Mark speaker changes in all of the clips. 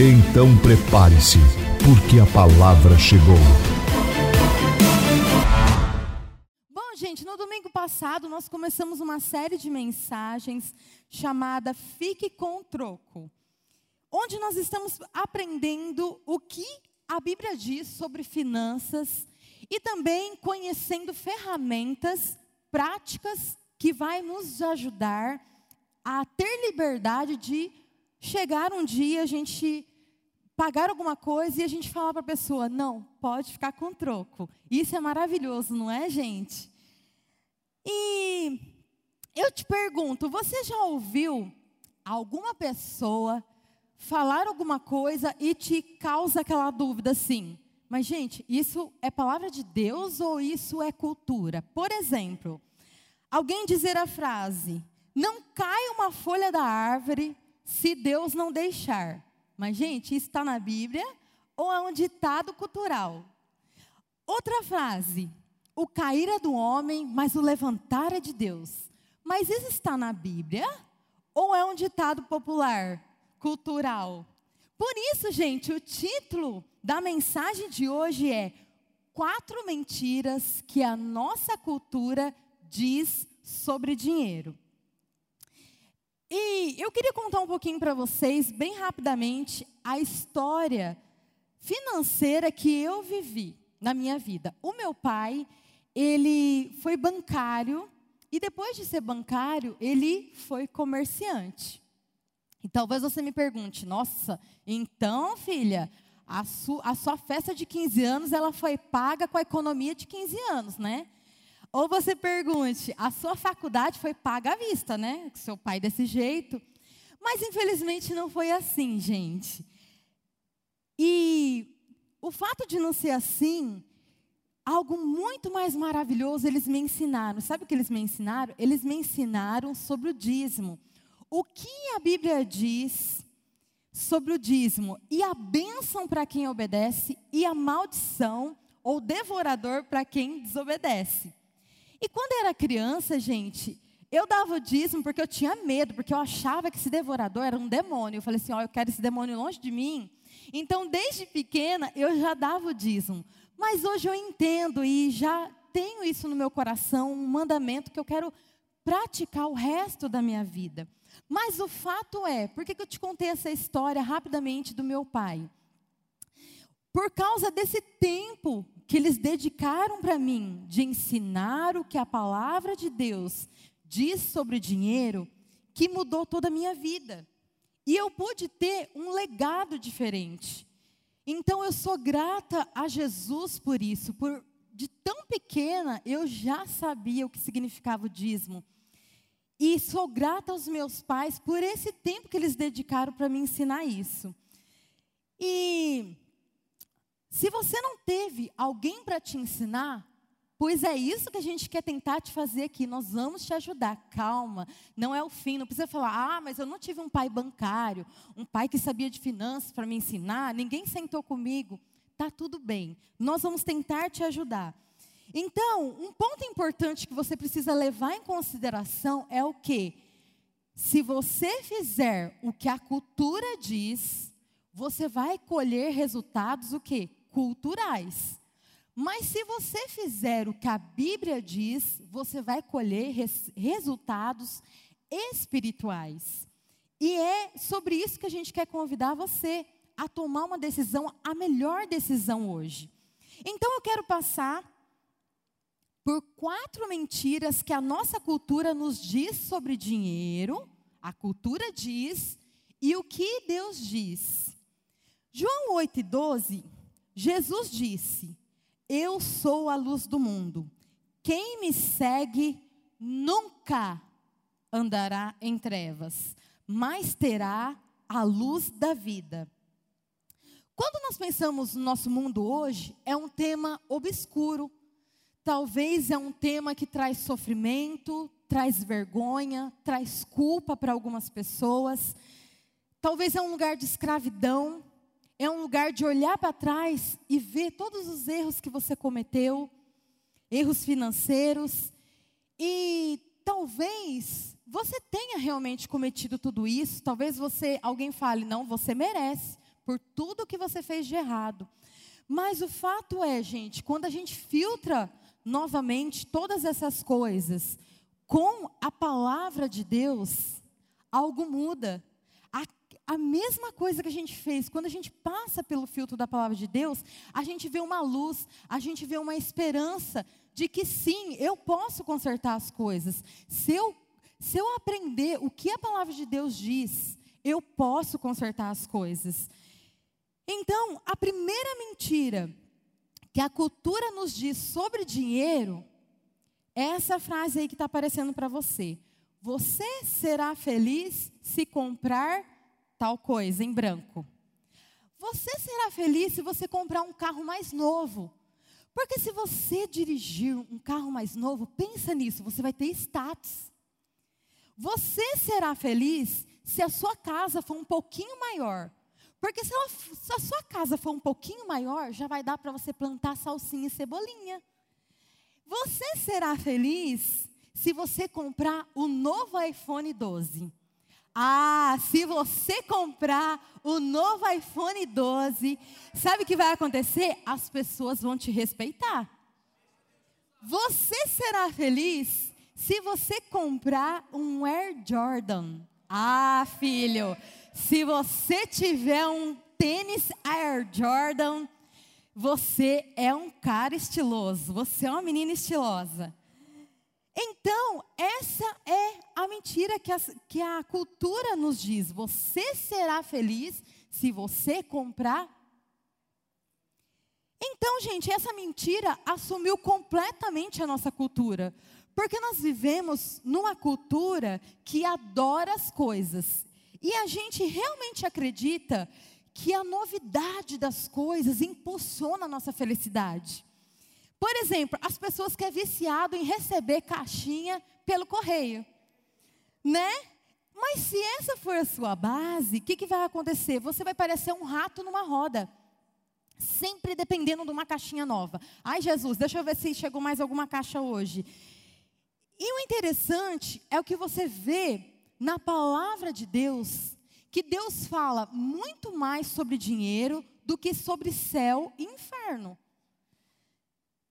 Speaker 1: Então prepare-se, porque a palavra chegou.
Speaker 2: Bom, gente, no domingo passado nós começamos uma série de mensagens chamada Fique com o Troco, onde nós estamos aprendendo o que a Bíblia diz sobre finanças e também conhecendo ferramentas práticas que vai nos ajudar a ter liberdade de chegar um dia a gente pagar alguma coisa e a gente falar para a pessoa: não, pode ficar com troco. Isso é maravilhoso, não é, gente? E eu te pergunto: você já ouviu alguma pessoa falar alguma coisa e te causa aquela dúvida assim? Mas, gente, isso é palavra de Deus ou isso é cultura? Por exemplo, alguém dizer a frase: não cai uma folha da árvore se Deus não deixar. Mas, gente, isso está na Bíblia ou é um ditado cultural? Outra frase: o cair é do homem, mas o levantar é de Deus. Mas isso está na Bíblia ou é um ditado popular, cultural? Por isso, gente, o título da mensagem de hoje é Quatro mentiras que a nossa cultura diz sobre dinheiro. E eu queria contar um pouquinho para vocês, bem rapidamente, a história financeira que eu vivi na minha vida. O meu pai, ele foi bancário e depois de ser bancário, ele foi comerciante. E talvez você me pergunte, nossa, então, filha, a, su, a sua festa de 15 anos, ela foi paga com a economia de 15 anos, né? Ou você pergunte, a sua faculdade foi paga à vista, né? Seu pai desse jeito. Mas infelizmente não foi assim, gente. E o fato de não ser assim, algo muito mais maravilhoso eles me ensinaram. Sabe o que eles me ensinaram? Eles me ensinaram sobre o dízimo. O que a Bíblia diz sobre o dízimo? E a bênção para quem obedece e a maldição ou devorador para quem desobedece. E quando era criança, gente, eu dava o dízimo porque eu tinha medo, porque eu achava que esse devorador era um demônio. Eu falei assim: ó, oh, eu quero esse demônio longe de mim. Então, desde pequena, eu já dava o dízimo. Mas hoje eu entendo e já tenho isso no meu coração, um mandamento que eu quero praticar o resto da minha vida. Mas o fato é, por que eu te contei essa história rapidamente do meu pai? Por causa desse tempo que eles dedicaram para mim de ensinar o que a palavra de Deus diz sobre dinheiro, que mudou toda a minha vida. E eu pude ter um legado diferente. Então eu sou grata a Jesus por isso, por de tão pequena eu já sabia o que significava o dízimo. E sou grata aos meus pais por esse tempo que eles dedicaram para me ensinar isso. E se você não teve alguém para te ensinar, pois é isso que a gente quer tentar te fazer aqui. Nós vamos te ajudar. Calma, não é o fim. Não precisa falar, ah, mas eu não tive um pai bancário, um pai que sabia de finanças para me ensinar, ninguém sentou comigo. Tá tudo bem. Nós vamos tentar te ajudar. Então, um ponto importante que você precisa levar em consideração é o que? Se você fizer o que a cultura diz, você vai colher resultados o quê? Culturais. Mas se você fizer o que a Bíblia diz, você vai colher res resultados espirituais. E é sobre isso que a gente quer convidar você a tomar uma decisão, a melhor decisão hoje. Então eu quero passar por quatro mentiras que a nossa cultura nos diz sobre dinheiro, a cultura diz, e o que Deus diz. João 8 e 12 Jesus disse: Eu sou a luz do mundo. Quem me segue nunca andará em trevas, mas terá a luz da vida. Quando nós pensamos no nosso mundo hoje, é um tema obscuro. Talvez é um tema que traz sofrimento, traz vergonha, traz culpa para algumas pessoas. Talvez é um lugar de escravidão, é um lugar de olhar para trás e ver todos os erros que você cometeu, erros financeiros, e talvez você tenha realmente cometido tudo isso, talvez você, alguém fale, não, você merece por tudo que você fez de errado. Mas o fato é, gente, quando a gente filtra novamente todas essas coisas com a palavra de Deus, algo muda. A, a mesma coisa que a gente fez, quando a gente passa pelo filtro da palavra de Deus, a gente vê uma luz, a gente vê uma esperança de que sim, eu posso consertar as coisas. Se eu, se eu aprender o que a palavra de Deus diz, eu posso consertar as coisas. Então, a primeira mentira que a cultura nos diz sobre dinheiro é essa frase aí que está aparecendo para você. Você será feliz se comprar tal coisa em branco. Você será feliz se você comprar um carro mais novo. Porque se você dirigir um carro mais novo, pensa nisso, você vai ter status. Você será feliz se a sua casa for um pouquinho maior. Porque se, ela, se a sua casa for um pouquinho maior, já vai dar para você plantar salsinha e cebolinha. Você será feliz se você comprar o novo iPhone 12. Ah, se você comprar o novo iPhone 12, sabe o que vai acontecer? As pessoas vão te respeitar. Você será feliz se você comprar um Air Jordan. Ah, filho, se você tiver um tênis Air Jordan, você é um cara estiloso, você é uma menina estilosa. Então, essa mentira que a, que a cultura nos diz. Você será feliz se você comprar. Então, gente, essa mentira assumiu completamente a nossa cultura. Porque nós vivemos numa cultura que adora as coisas e a gente realmente acredita que a novidade das coisas impulsiona a nossa felicidade. Por exemplo, as pessoas que é viciado em receber caixinha pelo correio, né? Mas se essa for a sua base, o que, que vai acontecer? Você vai parecer um rato numa roda, sempre dependendo de uma caixinha nova. Ai, Jesus, deixa eu ver se chegou mais alguma caixa hoje. E o interessante é o que você vê na palavra de Deus que Deus fala muito mais sobre dinheiro do que sobre céu e inferno.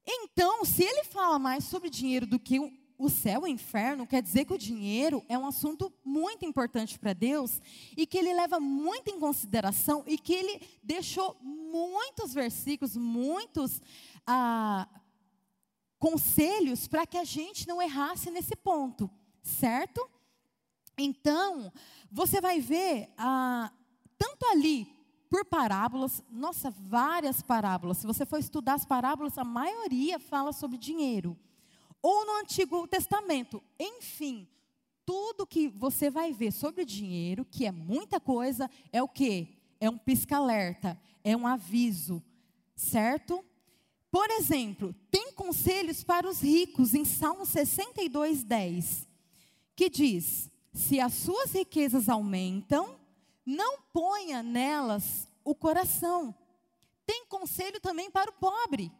Speaker 2: Então, se ele fala mais sobre dinheiro do que o céu e o inferno, quer dizer que o dinheiro é um assunto muito importante para Deus e que ele leva muito em consideração e que ele deixou muitos versículos, muitos ah, conselhos para que a gente não errasse nesse ponto, certo? Então, você vai ver, ah, tanto ali, por parábolas, nossa, várias parábolas. Se você for estudar as parábolas, a maioria fala sobre dinheiro. Ou no Antigo Testamento. Enfim, tudo que você vai ver sobre dinheiro, que é muita coisa, é o quê? É um pisca-alerta, é um aviso, certo? Por exemplo, tem conselhos para os ricos em Salmo 62, 10, que diz: se as suas riquezas aumentam, não ponha nelas o coração. Tem conselho também para o pobre.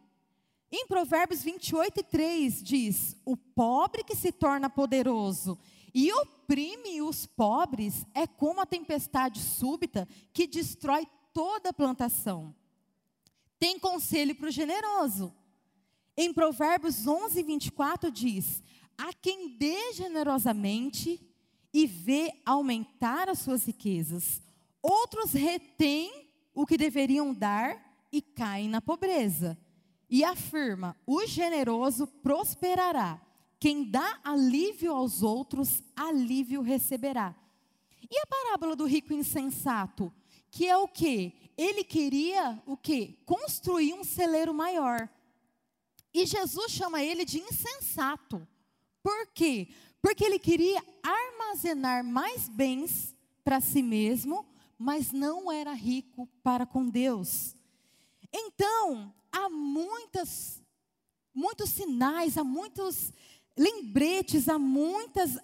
Speaker 2: Em Provérbios 28 e 3 diz: O pobre que se torna poderoso e oprime os pobres é como a tempestade súbita que destrói toda a plantação. Tem conselho para o generoso. Em Provérbios 11 e 24 diz: A quem dê generosamente, e vê aumentar as suas riquezas. Outros retêm o que deveriam dar e caem na pobreza. E afirma: o generoso prosperará. Quem dá alívio aos outros, alívio receberá. E a parábola do rico insensato, que é o que? Ele queria o que? Construir um celeiro maior. E Jesus chama ele de insensato. Por quê? Porque ele queria armazenar mais bens para si mesmo, mas não era rico para com Deus. Então, há muitas, muitos sinais, há muitos lembretes, há muitas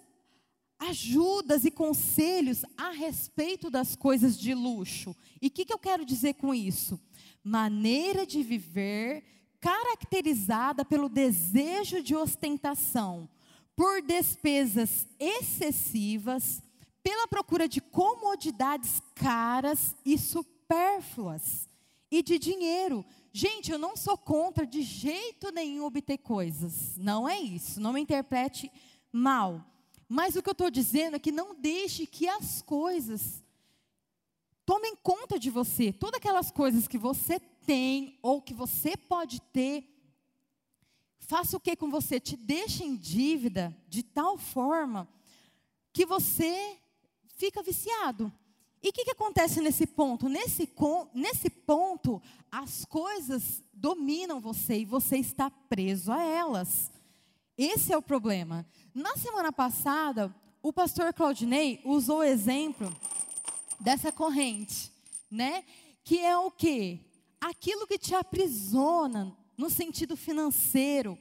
Speaker 2: ajudas e conselhos a respeito das coisas de luxo. E o que, que eu quero dizer com isso? Maneira de viver caracterizada pelo desejo de ostentação, por despesas excessivas, pela procura de comodidades caras e supérfluas e de dinheiro. Gente, eu não sou contra de jeito nenhum obter coisas. Não é isso. Não me interprete mal. Mas o que eu estou dizendo é que não deixe que as coisas tomem conta de você. Todas aquelas coisas que você tem ou que você pode ter, faça o que com você? Te deixe em dívida de tal forma que você fica viciado. E o que, que, acontece nesse ponto? Nesse, nesse ponto, as coisas dominam você e você está preso a elas. Esse é o problema. Na semana passada, o pastor Claudinei usou o exemplo dessa corrente, né? Que é o quê? Aquilo que te aprisiona no sentido financeiro.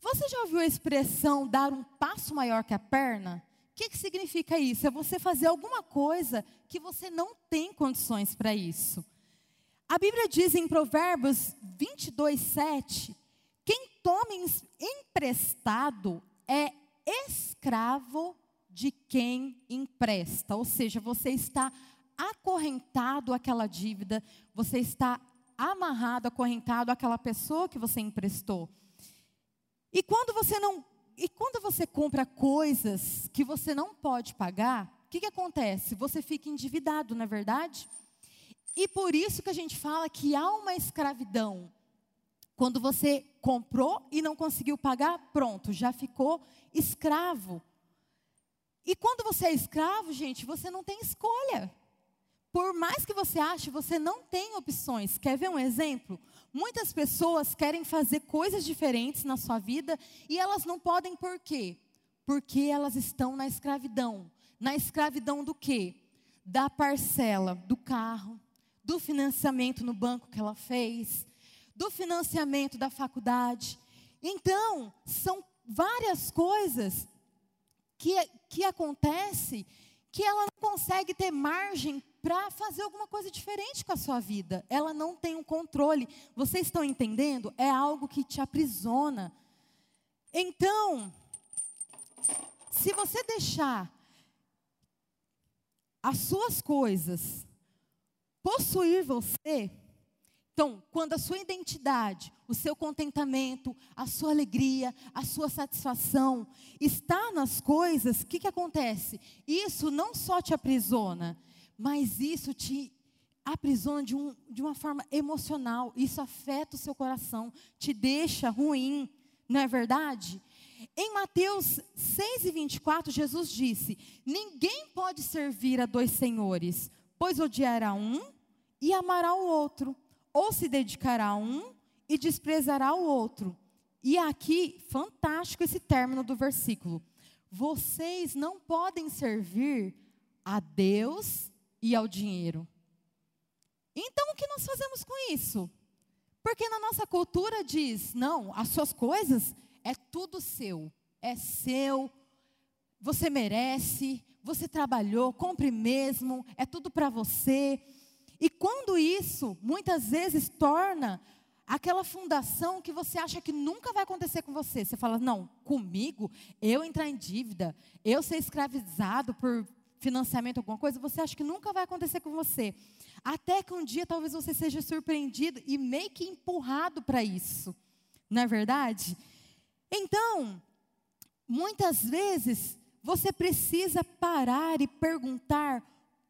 Speaker 2: Você já ouviu a expressão dar um passo maior que a perna? O que, que significa isso? É você fazer alguma coisa que você não tem condições para isso. A Bíblia diz em Provérbios 22, 7: quem toma emprestado é escravo de quem empresta. Ou seja, você está acorrentado àquela dívida, você está amarrado, acorrentado àquela pessoa que você emprestou. E quando você não e quando você compra coisas que você não pode pagar, o que, que acontece? Você fica endividado, não é verdade? E por isso que a gente fala que há uma escravidão. Quando você comprou e não conseguiu pagar, pronto, já ficou escravo. E quando você é escravo, gente, você não tem escolha. Por mais que você ache, você não tem opções. Quer ver um exemplo? Muitas pessoas querem fazer coisas diferentes na sua vida e elas não podem por quê? Porque elas estão na escravidão. Na escravidão do quê? Da parcela do carro, do financiamento no banco que ela fez, do financiamento da faculdade. Então, são várias coisas que, que acontecem que ela não consegue ter margem para fazer alguma coisa diferente com a sua vida. Ela não tem um controle. Vocês estão entendendo? É algo que te aprisiona. Então, se você deixar as suas coisas possuir você, então, quando a sua identidade, o seu contentamento, a sua alegria, a sua satisfação está nas coisas, o que, que acontece? Isso não só te aprisiona, mas isso te aprisiona de, um, de uma forma emocional. Isso afeta o seu coração, te deixa ruim, não é verdade? Em Mateus 6 e 24, Jesus disse: Ninguém pode servir a dois senhores, pois odiará um e amará o outro ou se dedicará a um e desprezará o outro. E aqui, fantástico esse término do versículo. Vocês não podem servir a Deus e ao dinheiro. Então, o que nós fazemos com isso? Porque na nossa cultura diz: não, as suas coisas é tudo seu, é seu, você merece, você trabalhou, compre mesmo, é tudo para você. E quando isso, muitas vezes, torna aquela fundação que você acha que nunca vai acontecer com você. Você fala, não, comigo, eu entrar em dívida, eu ser escravizado por financiamento, alguma coisa, você acha que nunca vai acontecer com você. Até que um dia talvez você seja surpreendido e meio que empurrado para isso. Não é verdade? Então, muitas vezes, você precisa parar e perguntar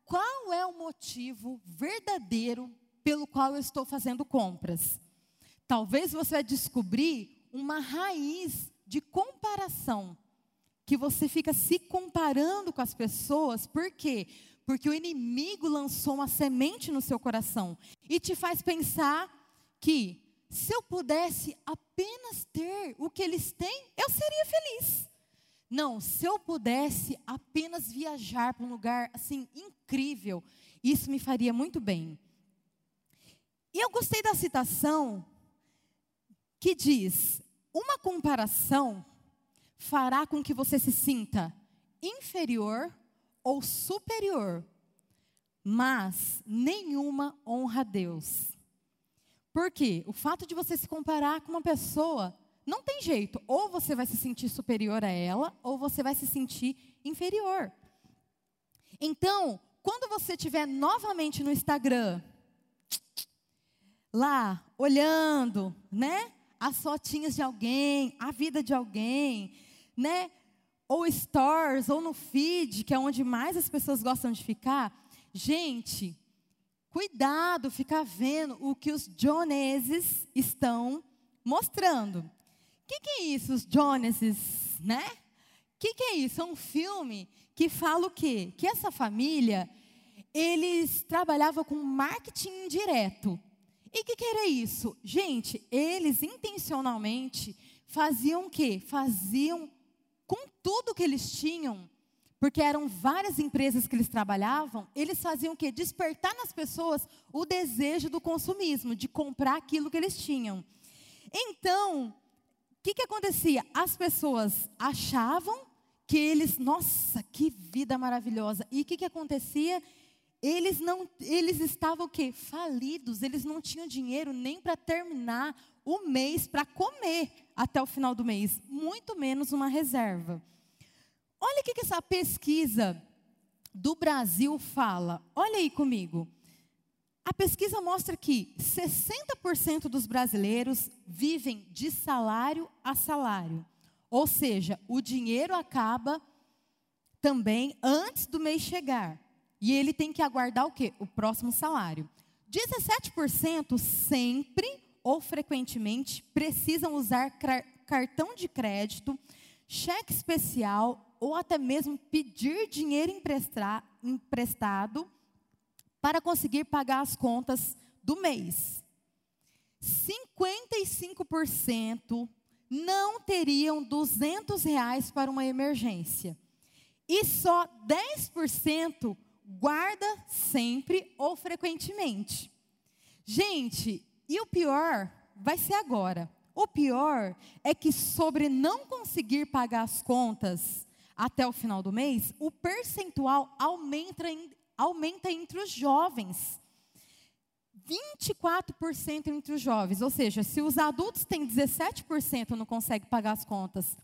Speaker 2: qual é o motivo verdadeiro pelo qual eu estou fazendo compras. Talvez você vai descobrir uma raiz de comparação, que você fica se comparando com as pessoas, por quê? Porque o inimigo lançou uma semente no seu coração e te faz pensar que se eu pudesse apenas ter o que eles têm, eu seria feliz. Não, se eu pudesse apenas viajar para um lugar assim incrível. Isso me faria muito bem. E eu gostei da citação que diz: uma comparação fará com que você se sinta inferior ou superior, mas nenhuma honra a Deus. Por quê? O fato de você se comparar com uma pessoa não tem jeito. Ou você vai se sentir superior a ela, ou você vai se sentir inferior. Então, quando você estiver novamente no Instagram, lá, olhando, né? As fotinhas de alguém, a vida de alguém, né? Ou stores, ou no feed, que é onde mais as pessoas gostam de ficar. Gente, cuidado, ficar vendo o que os joneses estão mostrando. O que, que, é isso, os joneses, né? O que, que é isso? É um filme que fala o quê? Que essa família, eles trabalhavam com marketing indireto. E o que, que era isso? Gente, eles intencionalmente faziam o quê? Faziam com tudo que eles tinham, porque eram várias empresas que eles trabalhavam, eles faziam o quê? Despertar nas pessoas o desejo do consumismo, de comprar aquilo que eles tinham. Então, o que, que acontecia? As pessoas achavam que eles, nossa, que vida maravilhosa. E o que, que acontecia? Eles não, eles estavam o quê? Falidos, eles não tinham dinheiro nem para terminar o mês para comer até o final do mês, muito menos uma reserva. Olha o que, essa pesquisa do Brasil fala. Olha aí comigo. A pesquisa mostra que 60% dos brasileiros vivem de salário a salário. Ou seja, o dinheiro acaba também antes do mês chegar. E ele tem que aguardar o quê? O próximo salário. 17% sempre ou frequentemente precisam usar cartão de crédito, cheque especial ou até mesmo pedir dinheiro emprestado para conseguir pagar as contas do mês. 55% não teriam 200 reais para uma emergência. E só 10% guarda sempre ou frequentemente. Gente, e o pior vai ser agora. O pior é que sobre não conseguir pagar as contas até o final do mês, o percentual aumenta, aumenta entre os jovens. 24% entre os jovens, ou seja, se os adultos têm 17% não conseguem pagar as contas,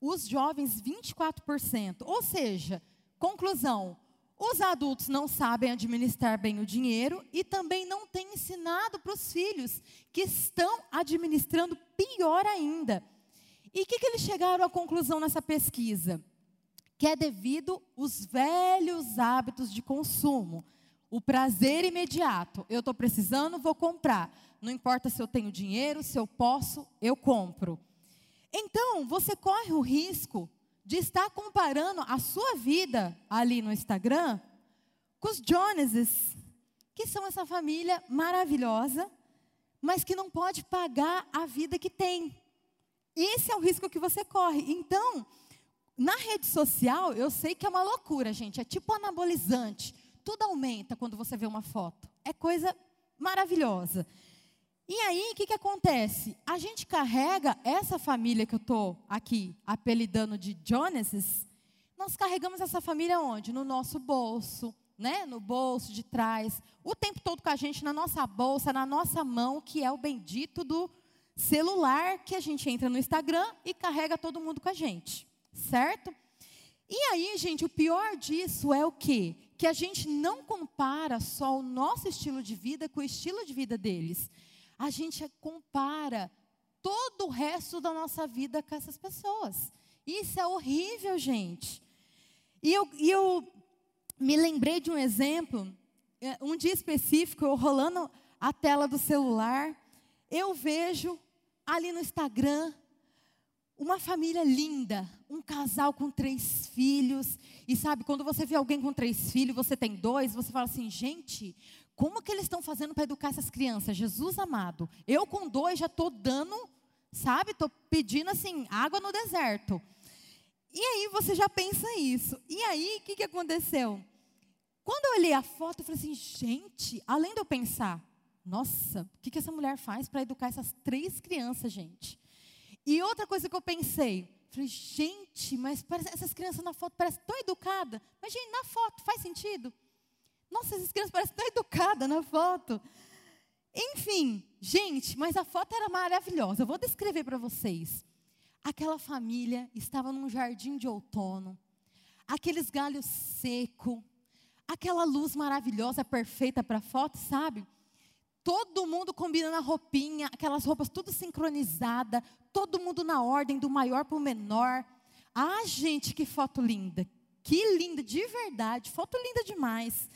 Speaker 2: os jovens 24%. Ou seja, conclusão, os adultos não sabem administrar bem o dinheiro e também não têm ensinado para os filhos, que estão administrando pior ainda. E o que, que eles chegaram à conclusão nessa pesquisa? Que é devido os velhos hábitos de consumo. O prazer imediato. Eu estou precisando, vou comprar. Não importa se eu tenho dinheiro, se eu posso, eu compro. Então, você corre o risco de estar comparando a sua vida ali no Instagram com os Joneses, que são essa família maravilhosa, mas que não pode pagar a vida que tem. Esse é o risco que você corre. Então, na rede social, eu sei que é uma loucura, gente. É tipo anabolizante. Tudo aumenta quando você vê uma foto. É coisa maravilhosa. E aí, o que, que acontece? A gente carrega essa família que eu estou aqui apelidando de Joneses, nós carregamos essa família onde? No nosso bolso, né? no bolso de trás, o tempo todo com a gente, na nossa bolsa, na nossa mão, que é o bendito do celular que a gente entra no Instagram e carrega todo mundo com a gente, certo? E aí, gente, o pior disso é o quê? Que a gente não compara só o nosso estilo de vida com o estilo de vida deles a gente compara todo o resto da nossa vida com essas pessoas. Isso é horrível, gente. E eu, eu me lembrei de um exemplo, é, um dia específico, eu rolando a tela do celular, eu vejo ali no Instagram uma família linda, um casal com três filhos. E sabe, quando você vê alguém com três filhos, você tem dois, você fala assim, gente, como que eles estão fazendo para educar essas crianças? Jesus amado, eu com dois já estou dando, sabe? Estou pedindo assim, água no deserto. E aí você já pensa isso. E aí, o que, que aconteceu? Quando olhei a foto, eu falei assim, gente, além de eu pensar, nossa, o que, que essa mulher faz para educar essas três crianças, gente? E outra coisa que eu pensei, falei, gente, mas parece, essas crianças na foto parecem tão educadas. Mas, gente, na foto, faz sentido? Nossa, essas crianças parecem tão educadas na foto. Enfim, gente, mas a foto era maravilhosa. Eu vou descrever para vocês. Aquela família estava num jardim de outono, aqueles galhos secos, aquela luz maravilhosa, perfeita para foto, sabe? Todo mundo combinando a roupinha, aquelas roupas tudo sincronizada, todo mundo na ordem do maior para o menor. Ah, gente, que foto linda! Que linda, de verdade, foto linda demais.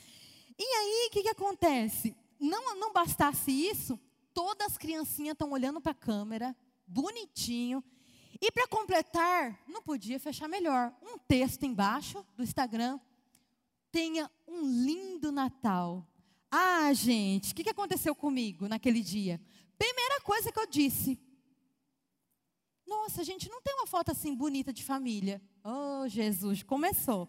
Speaker 2: E aí, o que, que acontece? Não, não bastasse isso, todas as criancinhas estão olhando para a câmera, bonitinho. E para completar, não podia fechar melhor. Um texto embaixo do Instagram. Tenha um lindo Natal. Ah, gente, o que, que aconteceu comigo naquele dia? Primeira coisa que eu disse. Nossa, gente, não tem uma foto assim bonita de família. Oh, Jesus, começou.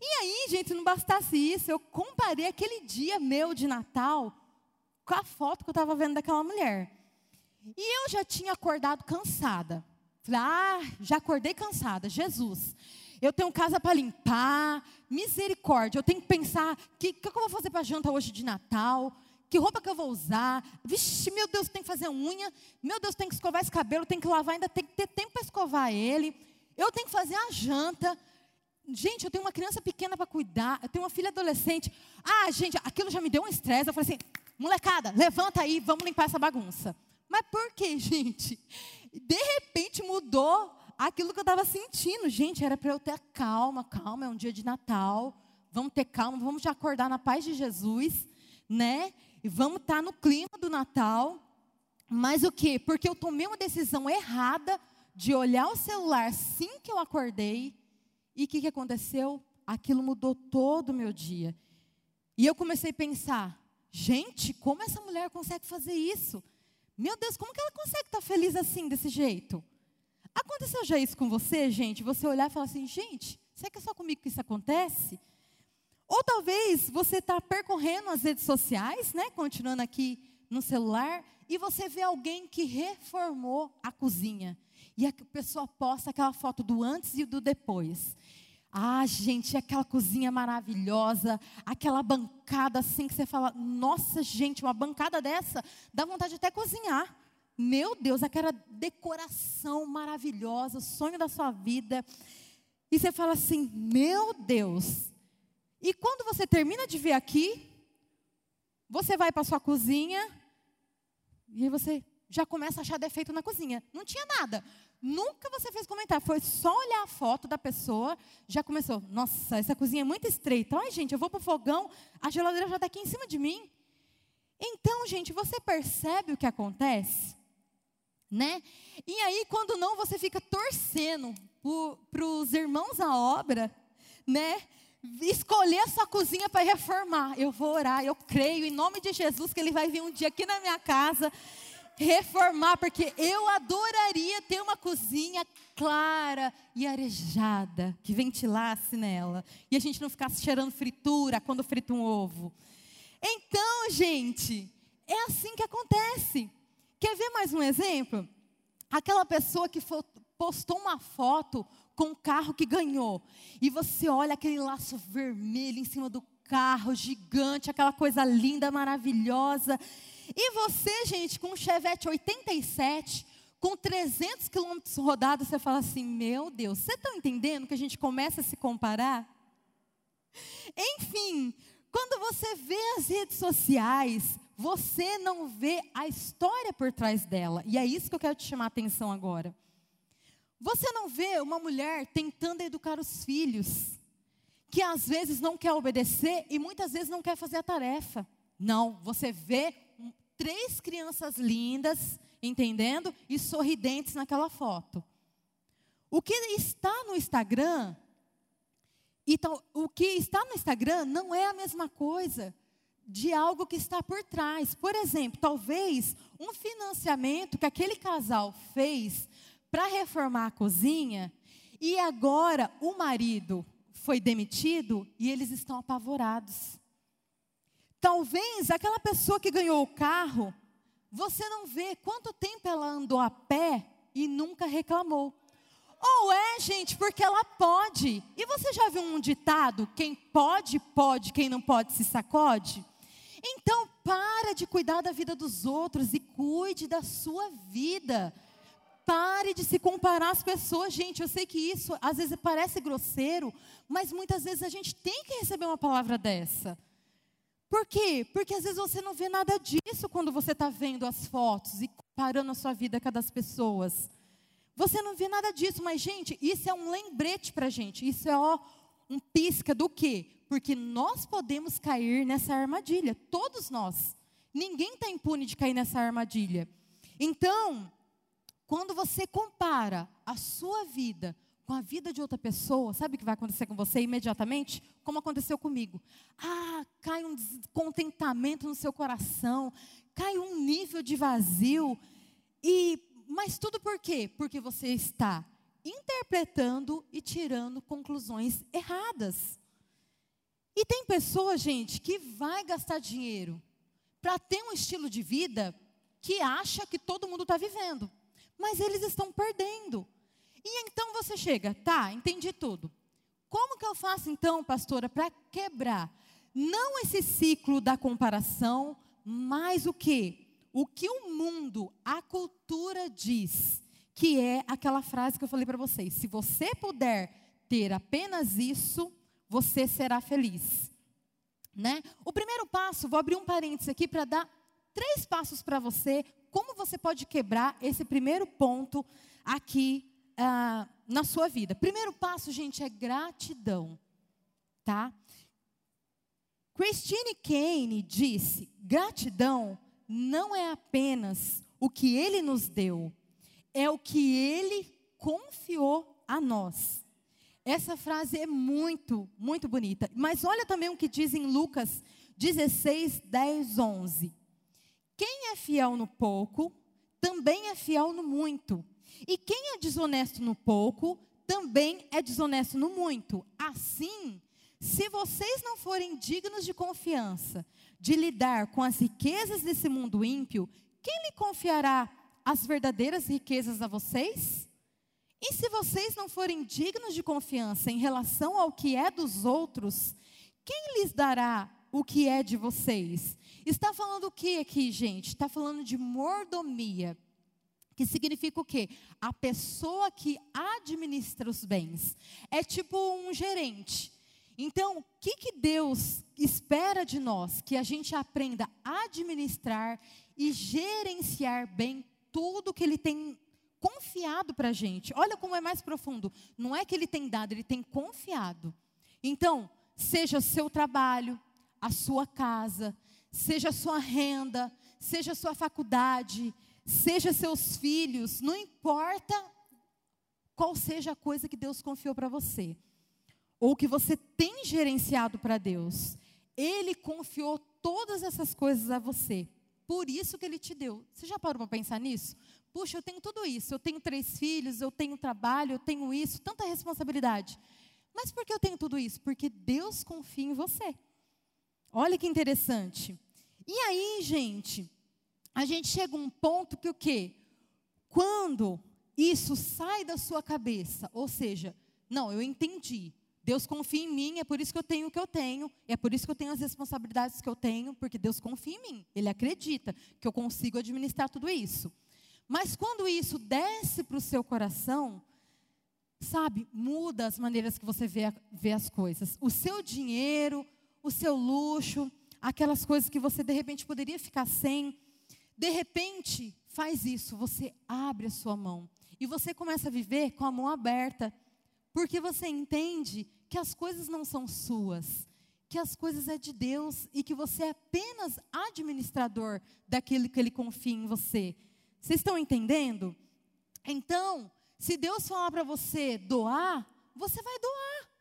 Speaker 2: E aí, gente, não bastasse isso, eu comparei aquele dia meu de Natal com a foto que eu estava vendo daquela mulher. E eu já tinha acordado cansada. Falei, ah, já acordei cansada, Jesus. Eu tenho casa para limpar, misericórdia. Eu tenho que pensar: o que, que, eu vou fazer para janta hoje de Natal? Que roupa que eu vou usar? Vixe, meu Deus, tem que fazer unha. Meu Deus, tem que escovar esse cabelo, tem que lavar, ainda tem que ter tempo para escovar ele. Eu tenho que fazer a janta. Gente, eu tenho uma criança pequena para cuidar, eu tenho uma filha adolescente. Ah, gente, aquilo já me deu um estresse. Eu falei assim: molecada, levanta aí, vamos limpar essa bagunça. Mas por que, gente? De repente mudou aquilo que eu estava sentindo. Gente, era para eu ter calma, calma, é um dia de Natal. Vamos ter calma, vamos já acordar na paz de Jesus, né? E vamos estar tá no clima do Natal. Mas o quê? Porque eu tomei uma decisão errada de olhar o celular assim que eu acordei. E o que, que aconteceu? Aquilo mudou todo o meu dia. E eu comecei a pensar: gente, como essa mulher consegue fazer isso? Meu Deus, como que ela consegue estar feliz assim, desse jeito? Aconteceu já isso com você, gente? Você olhar e falar assim, gente, será que é só comigo que isso acontece? Ou talvez você está percorrendo as redes sociais, né? Continuando aqui no celular, e você vê alguém que reformou a cozinha. E a pessoa posta aquela foto do antes e do depois. Ah, gente, aquela cozinha maravilhosa, aquela bancada assim que você fala, nossa, gente, uma bancada dessa dá vontade de até cozinhar. Meu Deus, aquela decoração maravilhosa, sonho da sua vida. E você fala assim: Meu Deus. E quando você termina de ver aqui, você vai para sua cozinha e você já começa a achar defeito na cozinha. Não tinha nada. Nunca você fez comentário. Foi só olhar a foto da pessoa, já começou. Nossa, essa cozinha é muito estreita. Ai, gente, eu vou para o fogão, a geladeira já está aqui em cima de mim. Então, gente, você percebe o que acontece? né? E aí, quando não, você fica torcendo para os irmãos à obra, né? Escolher a sua cozinha para reformar. Eu vou orar, eu creio em nome de Jesus que Ele vai vir um dia aqui na minha casa reformar, porque eu adoraria ter uma cozinha clara e arejada, que ventilasse nela, e a gente não ficasse cheirando fritura quando frita um ovo. Então, gente, é assim que acontece. Quer ver mais um exemplo? Aquela pessoa que postou uma foto com o carro que ganhou. E você olha aquele laço vermelho em cima do carro, gigante, aquela coisa linda, maravilhosa. E você, gente, com um Chevette 87, com 300 quilômetros rodados, você fala assim: Meu Deus, você está entendendo que a gente começa a se comparar? Enfim, quando você vê as redes sociais, você não vê a história por trás dela. E é isso que eu quero te chamar a atenção agora. Você não vê uma mulher tentando educar os filhos, que às vezes não quer obedecer e muitas vezes não quer fazer a tarefa. Não, você vê três crianças lindas, entendendo? E sorridentes naquela foto. O que está no Instagram, então, o que está no Instagram não é a mesma coisa de algo que está por trás. Por exemplo, talvez um financiamento que aquele casal fez para reformar a cozinha e agora o marido foi demitido e eles estão apavorados. Talvez aquela pessoa que ganhou o carro, você não vê quanto tempo ela andou a pé e nunca reclamou. Ou é, gente, porque ela pode. E você já viu um ditado: quem pode, pode, quem não pode, se sacode? Então, para de cuidar da vida dos outros e cuide da sua vida. Pare de se comparar às pessoas, gente. Eu sei que isso às vezes parece grosseiro, mas muitas vezes a gente tem que receber uma palavra dessa. Por quê? Porque às vezes você não vê nada disso quando você está vendo as fotos e comparando a sua vida com a das pessoas. Você não vê nada disso, mas, gente, isso é um lembrete para gente. Isso é ó, um pisca do quê? Porque nós podemos cair nessa armadilha, todos nós. Ninguém está impune de cair nessa armadilha. Então, quando você compara a sua vida com a vida de outra pessoa, sabe o que vai acontecer com você imediatamente? Como aconteceu comigo. Ah, cai um descontentamento no seu coração, cai um nível de vazio. E mas tudo por quê? Porque você está interpretando e tirando conclusões erradas. E tem pessoa, gente, que vai gastar dinheiro para ter um estilo de vida que acha que todo mundo está vivendo, mas eles estão perdendo. E então você chega, tá, entendi tudo. Como que eu faço então, pastora, para quebrar não esse ciclo da comparação, mas o que? o que o mundo, a cultura diz, que é aquela frase que eu falei para vocês: se você puder ter apenas isso, você será feliz. Né? O primeiro passo, vou abrir um parênteses aqui para dar três passos para você, como você pode quebrar esse primeiro ponto aqui ah, na sua vida. Primeiro passo, gente, é gratidão, tá? Christine Kane disse: gratidão não é apenas o que ele nos deu, é o que ele confiou a nós. Essa frase é muito, muito bonita. Mas olha também o que diz em Lucas 16, 10, 11. Quem é fiel no pouco, também é fiel no muito. E quem é desonesto no pouco, também é desonesto no muito. Assim, se vocês não forem dignos de confiança, de lidar com as riquezas desse mundo ímpio, quem lhe confiará as verdadeiras riquezas a vocês? E se vocês não forem dignos de confiança em relação ao que é dos outros, quem lhes dará o que é de vocês? Está falando o que aqui, gente? Está falando de mordomia. Que significa o quê? A pessoa que administra os bens. É tipo um gerente. Então, o que, que Deus espera de nós? Que a gente aprenda a administrar e gerenciar bem tudo que Ele tem confiado para a gente. Olha como é mais profundo. Não é que Ele tem dado, Ele tem confiado. Então, seja seu trabalho, a sua casa, seja a sua renda, seja a sua faculdade, seja seus filhos, não importa qual seja a coisa que Deus confiou para você ou que você tem gerenciado para Deus, Ele confiou todas essas coisas a você. Por isso que Ele te deu. Você já parou para pensar nisso? Puxa, eu tenho tudo isso. Eu tenho três filhos, eu tenho trabalho, eu tenho isso, tanta responsabilidade. Mas por que eu tenho tudo isso? Porque Deus confia em você. Olha que interessante. E aí, gente, a gente chega a um ponto que o quê? Quando isso sai da sua cabeça, ou seja, não, eu entendi. Deus confia em mim, é por isso que eu tenho o que eu tenho, é por isso que eu tenho as responsabilidades que eu tenho, porque Deus confia em mim, Ele acredita que eu consigo administrar tudo isso. Mas quando isso desce para o seu coração, sabe, muda as maneiras que você vê, vê as coisas. O seu dinheiro, o seu luxo, aquelas coisas que você de repente poderia ficar sem, de repente faz isso, você abre a sua mão e você começa a viver com a mão aberta porque você entende que as coisas não são suas, que as coisas é de Deus e que você é apenas administrador daquilo que Ele confia em você. Vocês estão entendendo? Então, se Deus falar para você doar, você vai doar.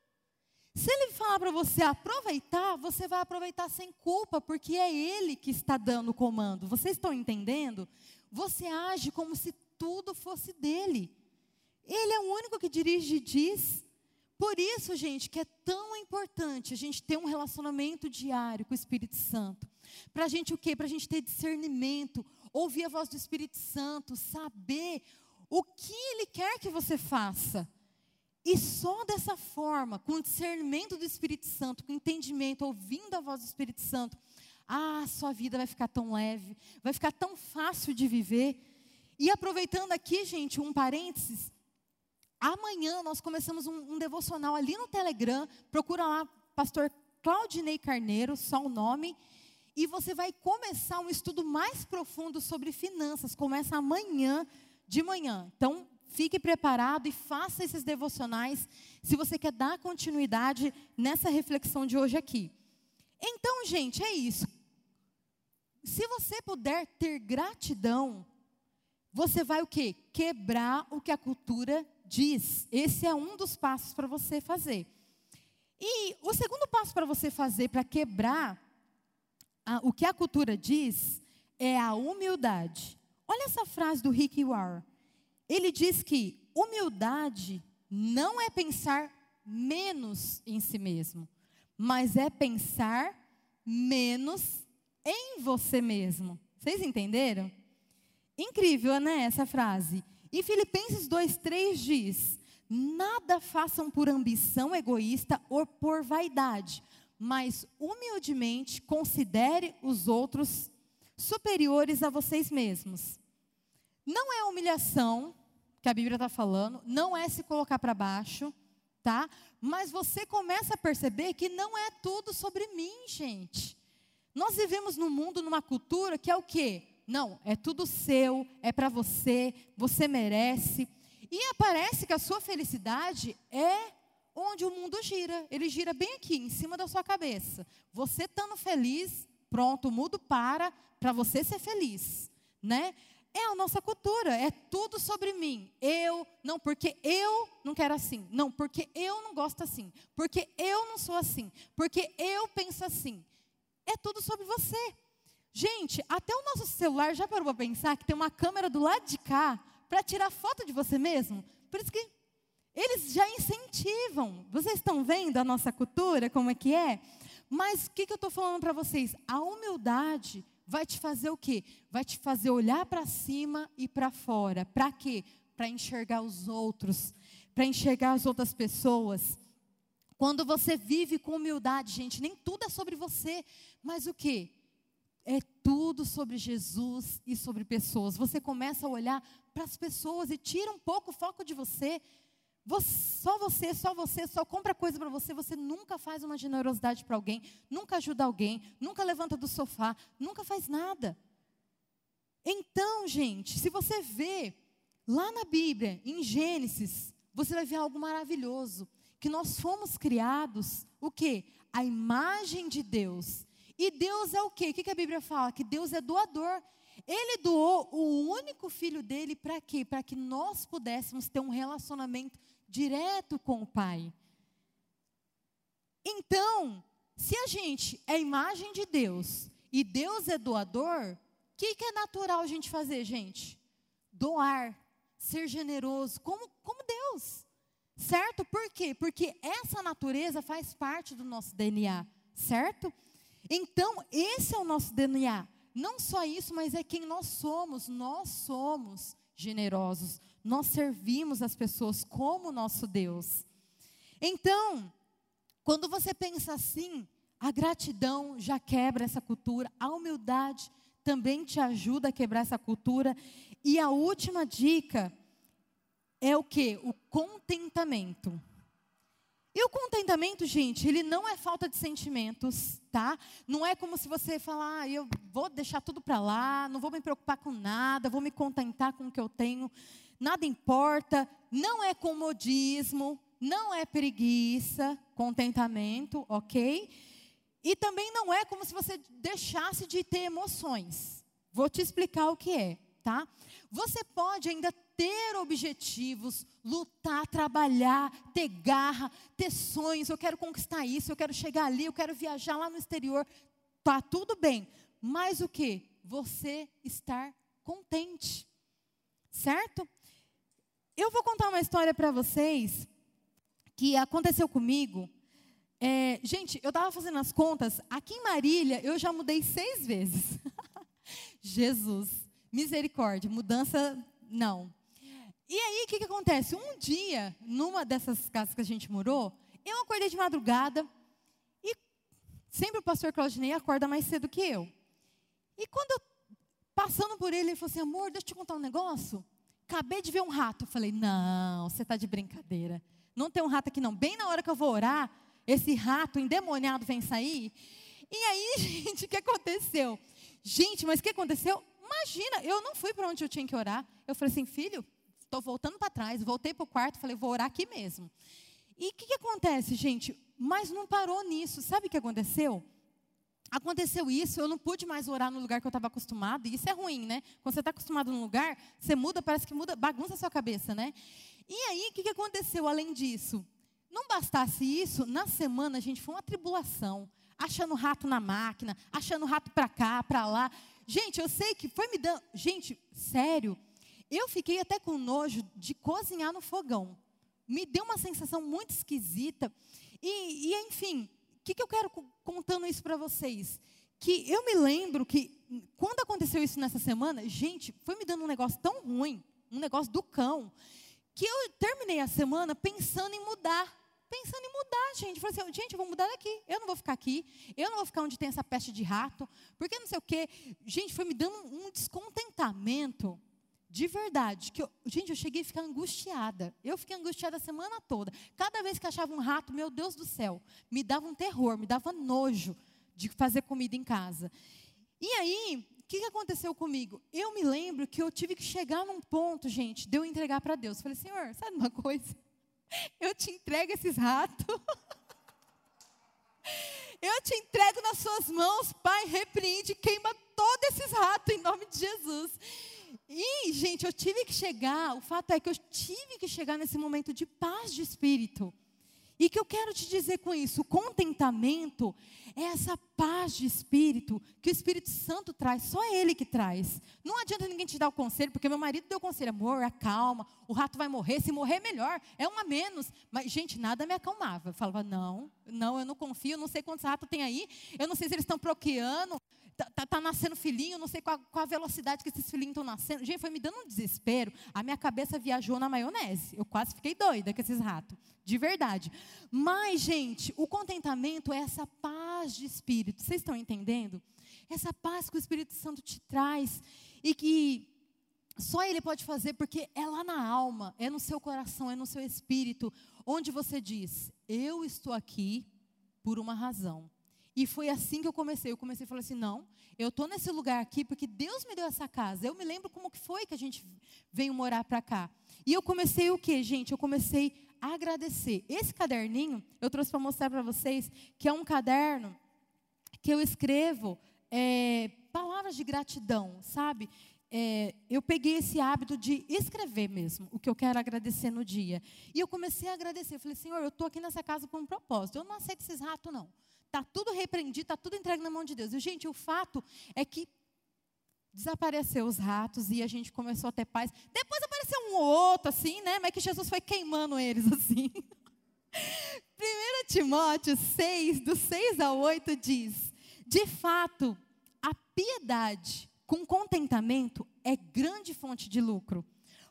Speaker 2: Se Ele falar para você aproveitar, você vai aproveitar sem culpa, porque é Ele que está dando o comando. Vocês estão entendendo? Você age como se tudo fosse dele. Ele é o único que dirige e diz. por isso, gente, que é tão importante a gente ter um relacionamento diário com o Espírito Santo. Para a gente o quê? Para a gente ter discernimento, ouvir a voz do Espírito Santo, saber o que Ele quer que você faça. E só dessa forma, com o discernimento do Espírito Santo, com o entendimento, ouvindo a voz do Espírito Santo, ah, sua vida vai ficar tão leve, vai ficar tão fácil de viver. E aproveitando aqui, gente, um parênteses, amanhã nós começamos um, um devocional ali no Telegram, procura lá, pastor Claudinei Carneiro, só o nome, e você vai começar um estudo mais profundo sobre finanças, começa amanhã de manhã. Então, Fique preparado e faça esses devocionais se você quer dar continuidade nessa reflexão de hoje aqui. Então, gente, é isso. Se você puder ter gratidão, você vai o quê? Quebrar o que a cultura diz. Esse é um dos passos para você fazer. E o segundo passo para você fazer para quebrar a, o que a cultura diz é a humildade. Olha essa frase do Rick Warren. Ele diz que humildade não é pensar menos em si mesmo, mas é pensar menos em você mesmo. Vocês entenderam? Incrível, né, essa frase. E Filipenses 2:3 diz: Nada façam por ambição egoísta ou por vaidade, mas humildemente considere os outros superiores a vocês mesmos. Não é humilhação que a Bíblia está falando, não é se colocar para baixo, tá? Mas você começa a perceber que não é tudo sobre mim, gente. Nós vivemos num mundo, numa cultura que é o quê? Não, é tudo seu, é para você, você merece. E aparece que a sua felicidade é onde o mundo gira. Ele gira bem aqui, em cima da sua cabeça. Você estando feliz, pronto, o mundo para para você ser feliz, né? É a nossa cultura, é tudo sobre mim. Eu, não, porque eu não quero assim. Não, porque eu não gosto assim. Porque eu não sou assim. Porque eu penso assim. É tudo sobre você. Gente, até o nosso celular já parou para pensar que tem uma câmera do lado de cá para tirar foto de você mesmo? Por isso que eles já incentivam. Vocês estão vendo a nossa cultura, como é que é? Mas o que, que eu estou falando para vocês? A humildade vai te fazer o quê? Vai te fazer olhar para cima e para fora. Para quê? Para enxergar os outros, para enxergar as outras pessoas. Quando você vive com humildade, gente, nem tudo é sobre você, mas o quê? É tudo sobre Jesus e sobre pessoas. Você começa a olhar para as pessoas e tira um pouco o foco de você. Só você, só você, só compra coisa para você, você nunca faz uma generosidade para alguém, nunca ajuda alguém, nunca levanta do sofá, nunca faz nada. Então, gente, se você vê lá na Bíblia, em Gênesis, você vai ver algo maravilhoso, que nós fomos criados, o quê? A imagem de Deus. E Deus é o quê? O que a Bíblia fala? Que Deus é doador. Ele doou o único filho dele para quê? Para que nós pudéssemos ter um relacionamento direto com o Pai. Então, se a gente é imagem de Deus e Deus é doador, o que, que, é natural a gente fazer, gente? Doar, ser generoso, como, como Deus. Certo? Por quê? Porque essa natureza faz parte do nosso DNA, certo? Então, esse é o nosso DNA. Não só isso, mas é quem nós somos. Nós somos generosos. Nós servimos as pessoas como nosso Deus. Então, quando você pensa assim, a gratidão já quebra essa cultura, a humildade também te ajuda a quebrar essa cultura. E a última dica é o que? O contentamento. E o contentamento, gente, ele não é falta de sentimentos, tá? Não é como se você falar, ah, eu vou deixar tudo para lá, não vou me preocupar com nada, vou me contentar com o que eu tenho, nada importa. Não é comodismo, não é preguiça, contentamento, ok? E também não é como se você deixasse de ter emoções. Vou te explicar o que é, tá? Você pode ainda ter objetivos, lutar, trabalhar, ter garra, ter sonhos. Eu quero conquistar isso, eu quero chegar ali, eu quero viajar lá no exterior. Tá tudo bem. Mas o que? Você estar contente. Certo? Eu vou contar uma história para vocês que aconteceu comigo. É, gente, eu estava fazendo as contas, aqui em Marília eu já mudei seis vezes. Jesus, misericórdia, mudança, não. E aí, o que, que acontece? Um dia, numa dessas casas que a gente morou, eu acordei de madrugada e sempre o pastor Claudinei acorda mais cedo que eu. E quando eu, passando por ele, ele falou assim, amor, deixa eu te contar um negócio. Acabei de ver um rato. Eu falei, não, você está de brincadeira. Não tem um rato aqui não. Bem na hora que eu vou orar, esse rato endemoniado vem sair. E aí, gente, o que aconteceu? Gente, mas o que aconteceu? Imagina, eu não fui para onde eu tinha que orar. Eu falei assim, filho, estou voltando para trás. Voltei para o quarto, falei, vou orar aqui mesmo. E o que, que acontece, gente? Mas não parou nisso. Sabe o que aconteceu? Aconteceu isso, eu não pude mais orar no lugar que eu estava acostumado, e isso é ruim, né? Quando você está acostumado num lugar, você muda, parece que muda, bagunça a sua cabeça, né? E aí, o que, que aconteceu além disso? Não bastasse isso, na semana, gente, foi uma tribulação. Achando rato na máquina, achando rato para cá, para lá. Gente, eu sei que foi me dando. Gente, sério, eu fiquei até com nojo de cozinhar no fogão. Me deu uma sensação muito esquisita. E, e enfim, que, que eu quero contando isso para vocês? Que eu me lembro que quando aconteceu isso nessa semana, gente, foi me dando um negócio tão ruim, um negócio do cão, que eu terminei a semana pensando em mudar. Pensando em mudar, gente. Falei assim, gente, eu vou mudar daqui. Eu não vou ficar aqui. Eu não vou ficar onde tem essa peste de rato. Porque não sei o quê. Gente, foi me dando um descontentamento de verdade, que eu, gente, eu cheguei a ficar angustiada. Eu fiquei angustiada a semana toda. Cada vez que achava um rato, meu Deus do céu, me dava um terror, me dava nojo de fazer comida em casa. E aí, o que, que aconteceu comigo? Eu me lembro que eu tive que chegar num ponto, gente, de eu entregar para Deus. Falei, Senhor, sabe uma coisa? Eu te entrego esses ratos. Eu te entrego nas suas mãos, Pai, repreende, queima todos esses ratos em nome de Jesus. E, gente, eu tive que chegar, o fato é que eu tive que chegar nesse momento de paz de espírito. E que eu quero te dizer com isso, o contentamento é essa paz de espírito que o Espírito Santo traz, só ele que traz. Não adianta ninguém te dar o conselho, porque meu marido deu o conselho, amor, acalma, o rato vai morrer, se morrer melhor, é um a menos. Mas, gente, nada me acalmava. Eu falava, não, não, eu não confio, não sei quantos ratos tem aí, eu não sei se eles estão procriando, Tá, tá, tá, nascendo filhinho, não sei qual, qual a velocidade que esses filhinhos estão nascendo. Gente, foi me dando um desespero. A minha cabeça viajou na maionese. Eu quase fiquei doida com esses ratos. De verdade. Mas, gente, o contentamento é essa paz de espírito. Vocês estão entendendo? Essa paz que o Espírito Santo te traz. E que só Ele pode fazer, porque é lá na alma, é no seu coração, é no seu espírito, onde você diz: Eu estou aqui por uma razão. E foi assim que eu comecei. Eu comecei a falar assim: não, eu estou nesse lugar aqui porque Deus me deu essa casa. Eu me lembro como que foi que a gente veio morar para cá. E eu comecei o que, gente? Eu comecei a agradecer. Esse caderninho eu trouxe para mostrar para vocês que é um caderno que eu escrevo é, palavras de gratidão, sabe? É, eu peguei esse hábito de escrever mesmo o que eu quero agradecer no dia. E eu comecei a agradecer. Eu falei, Senhor, eu estou aqui nessa casa por um propósito. Eu não aceito esses ratos, não. Está tudo repreendido, está tudo entregue na mão de Deus. E, gente, o fato é que desapareceu os ratos e a gente começou a ter paz. Depois apareceu um ou outro, assim, né? Mas que Jesus foi queimando eles, assim. 1 Timóteo 6, do 6 ao 8, diz: De fato, a piedade com contentamento é grande fonte de lucro,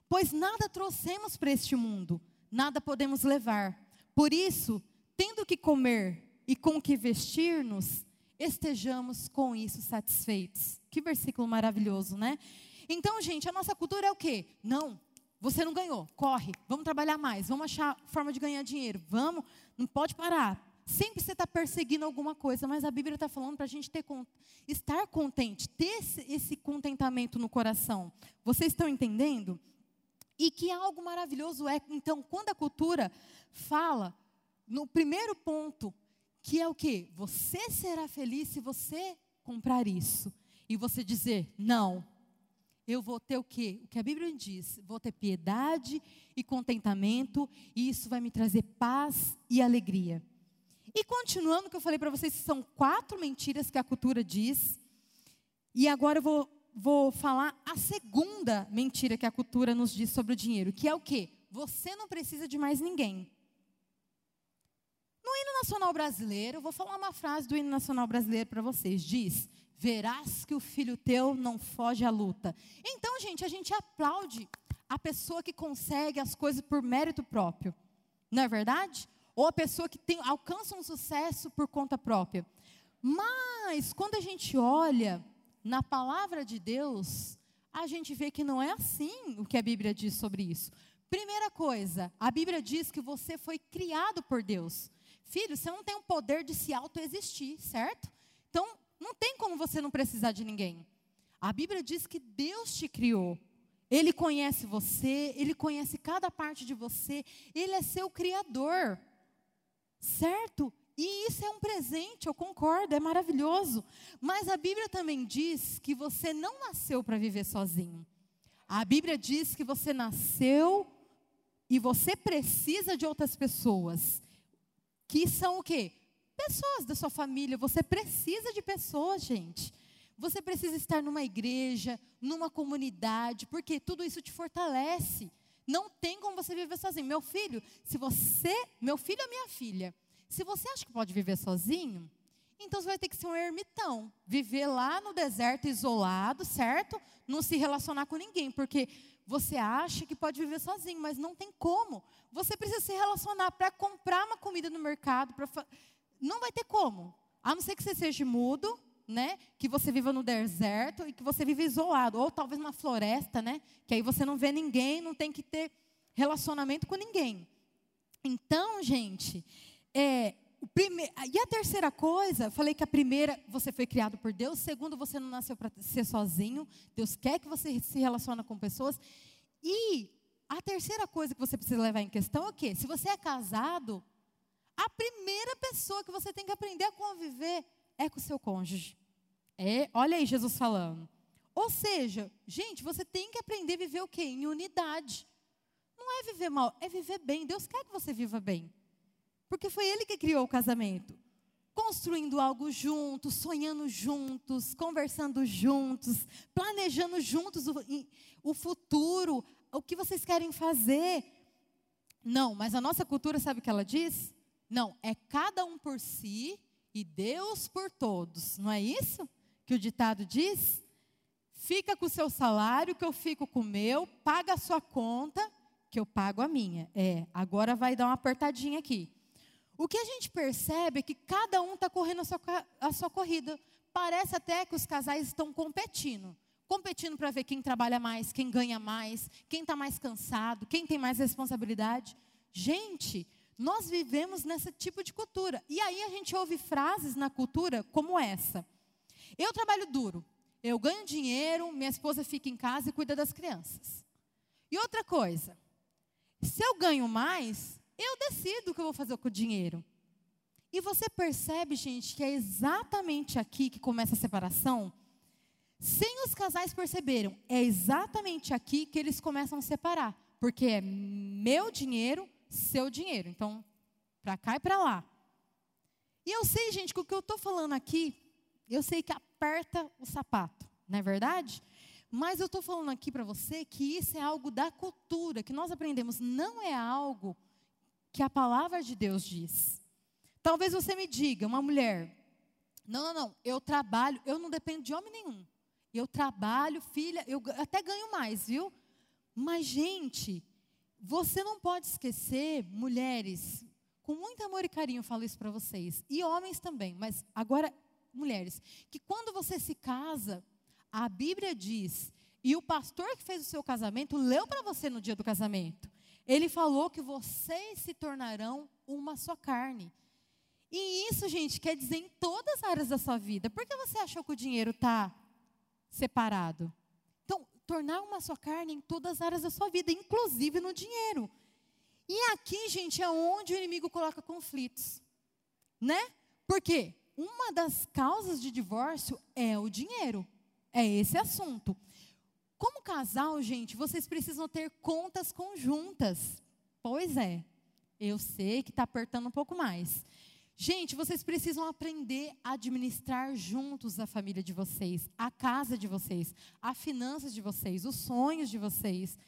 Speaker 2: pois nada trouxemos para este mundo, nada podemos levar. Por isso, tendo que comer e com que vestir-nos, estejamos com isso satisfeitos. Que versículo maravilhoso, né? Então, gente, a nossa cultura é o quê? Não, você não ganhou, corre, vamos trabalhar mais, vamos achar forma de ganhar dinheiro, vamos, não pode parar. Sempre você está perseguindo alguma coisa, mas a Bíblia está falando para a gente ter, estar contente, ter esse, contentamento no coração. Vocês estão entendendo? E que algo maravilhoso é, então, quando a cultura fala, no primeiro ponto, que é o que? Você será feliz se você comprar isso. E você dizer, não, eu vou ter o quê? O que a Bíblia diz, vou ter piedade e contentamento, e isso vai me trazer paz e alegria. E continuando, que eu falei para vocês, são quatro mentiras que a cultura diz, e agora eu vou, vou falar a segunda mentira que a cultura nos diz sobre o dinheiro, que é o quê? Você não precisa de mais ninguém. Nacional brasileiro, vou falar uma frase do hino nacional brasileiro para vocês. Diz: Verás que o filho teu não foge à luta. Então, gente, a gente aplaude a pessoa que consegue as coisas por mérito próprio. Não é verdade? Ou a pessoa que tem, alcança um sucesso por conta própria. Mas, quando a gente olha na palavra de Deus, a gente vê que não é assim o que a Bíblia diz sobre isso. Primeira coisa, a Bíblia diz que você foi criado por Deus. Filho, você não tem o poder de se autoexistir, certo? Então, não tem como você não precisar de ninguém. A Bíblia diz que Deus te criou. Ele conhece você, ele conhece cada parte de você, ele é seu criador. Certo? E isso é um presente, eu concordo, é maravilhoso. Mas a Bíblia também diz que você não nasceu para viver sozinho. A Bíblia diz que você nasceu e você precisa de outras pessoas. Que são o quê? Pessoas da sua família. Você precisa de pessoas, gente. Você precisa estar numa igreja, numa comunidade, porque tudo isso te fortalece. Não tem como você viver sozinho. Meu filho, se você, meu filho ou minha filha, se você acha que pode viver sozinho, então você vai ter que ser um ermitão, viver lá no deserto isolado, certo? Não se relacionar com ninguém, porque você acha que pode viver sozinho, mas não tem como. Você precisa se relacionar para comprar uma comida no mercado, fa... não vai ter como. A não ser que você seja mudo, né? Que você viva no deserto e que você viva isolado, ou talvez numa floresta, né? Que aí você não vê ninguém, não tem que ter relacionamento com ninguém. Então, gente, é, prime... E a terceira coisa, falei que a primeira, você foi criado por Deus. Segundo, você não nasceu para ser sozinho. Deus quer que você se relacione com pessoas. E a terceira coisa que você precisa levar em questão é o quê? Se você é casado, a primeira pessoa que você tem que aprender a conviver é com o seu cônjuge. É, olha aí Jesus falando. Ou seja, gente, você tem que aprender a viver o quê? Em unidade. Não é viver mal, é viver bem. Deus quer que você viva bem. Porque foi ele que criou o casamento. Construindo algo juntos, sonhando juntos, conversando juntos, planejando juntos o, o futuro, o que vocês querem fazer. Não, mas a nossa cultura sabe o que ela diz? Não, é cada um por si e Deus por todos. Não é isso que o ditado diz? Fica com o seu salário, que eu fico com o meu, paga a sua conta, que eu pago a minha. É, agora vai dar uma apertadinha aqui. O que a gente percebe é que cada um está correndo a sua, a sua corrida. Parece até que os casais estão competindo. Competindo para ver quem trabalha mais, quem ganha mais, quem está mais cansado, quem tem mais responsabilidade. Gente, nós vivemos nesse tipo de cultura. E aí a gente ouve frases na cultura como essa: Eu trabalho duro, eu ganho dinheiro, minha esposa fica em casa e cuida das crianças. E outra coisa, se eu ganho mais, eu decido o que eu vou fazer com o dinheiro. E você percebe, gente, que é exatamente aqui que começa a separação? Sem os casais perceberam, é exatamente aqui que eles começam a separar. Porque é meu dinheiro, seu dinheiro. Então, para cá e para lá. E eu sei, gente, que o que eu estou falando aqui, eu sei que aperta o sapato, não é verdade? Mas eu estou falando aqui para você que isso é algo da cultura, que nós aprendemos, não é algo que a palavra de Deus diz. Talvez você me diga, uma mulher, não, não, não, eu trabalho, eu não dependo de homem nenhum. Eu trabalho, filha, eu até ganho mais, viu? Mas, gente, você não pode esquecer, mulheres, com muito amor e carinho falo isso para vocês, e homens também, mas agora, mulheres, que quando você se casa, a Bíblia diz, e o pastor que fez o seu casamento leu para você no dia do casamento. Ele falou que vocês se tornarão uma só carne. E isso, gente, quer dizer em todas as áreas da sua vida. Por que você achou que o dinheiro está separado? Então, tornar uma só carne em todas as áreas da sua vida, inclusive no dinheiro. E aqui, gente, é onde o inimigo coloca conflitos. Né? Por quê? Uma das causas de divórcio é o dinheiro. É esse assunto. Como casal, gente, vocês precisam ter contas conjuntas. Pois é, eu sei que está apertando um pouco mais. Gente, vocês precisam aprender a administrar juntos a família de vocês, a casa de vocês, as finanças de vocês, os sonhos de vocês.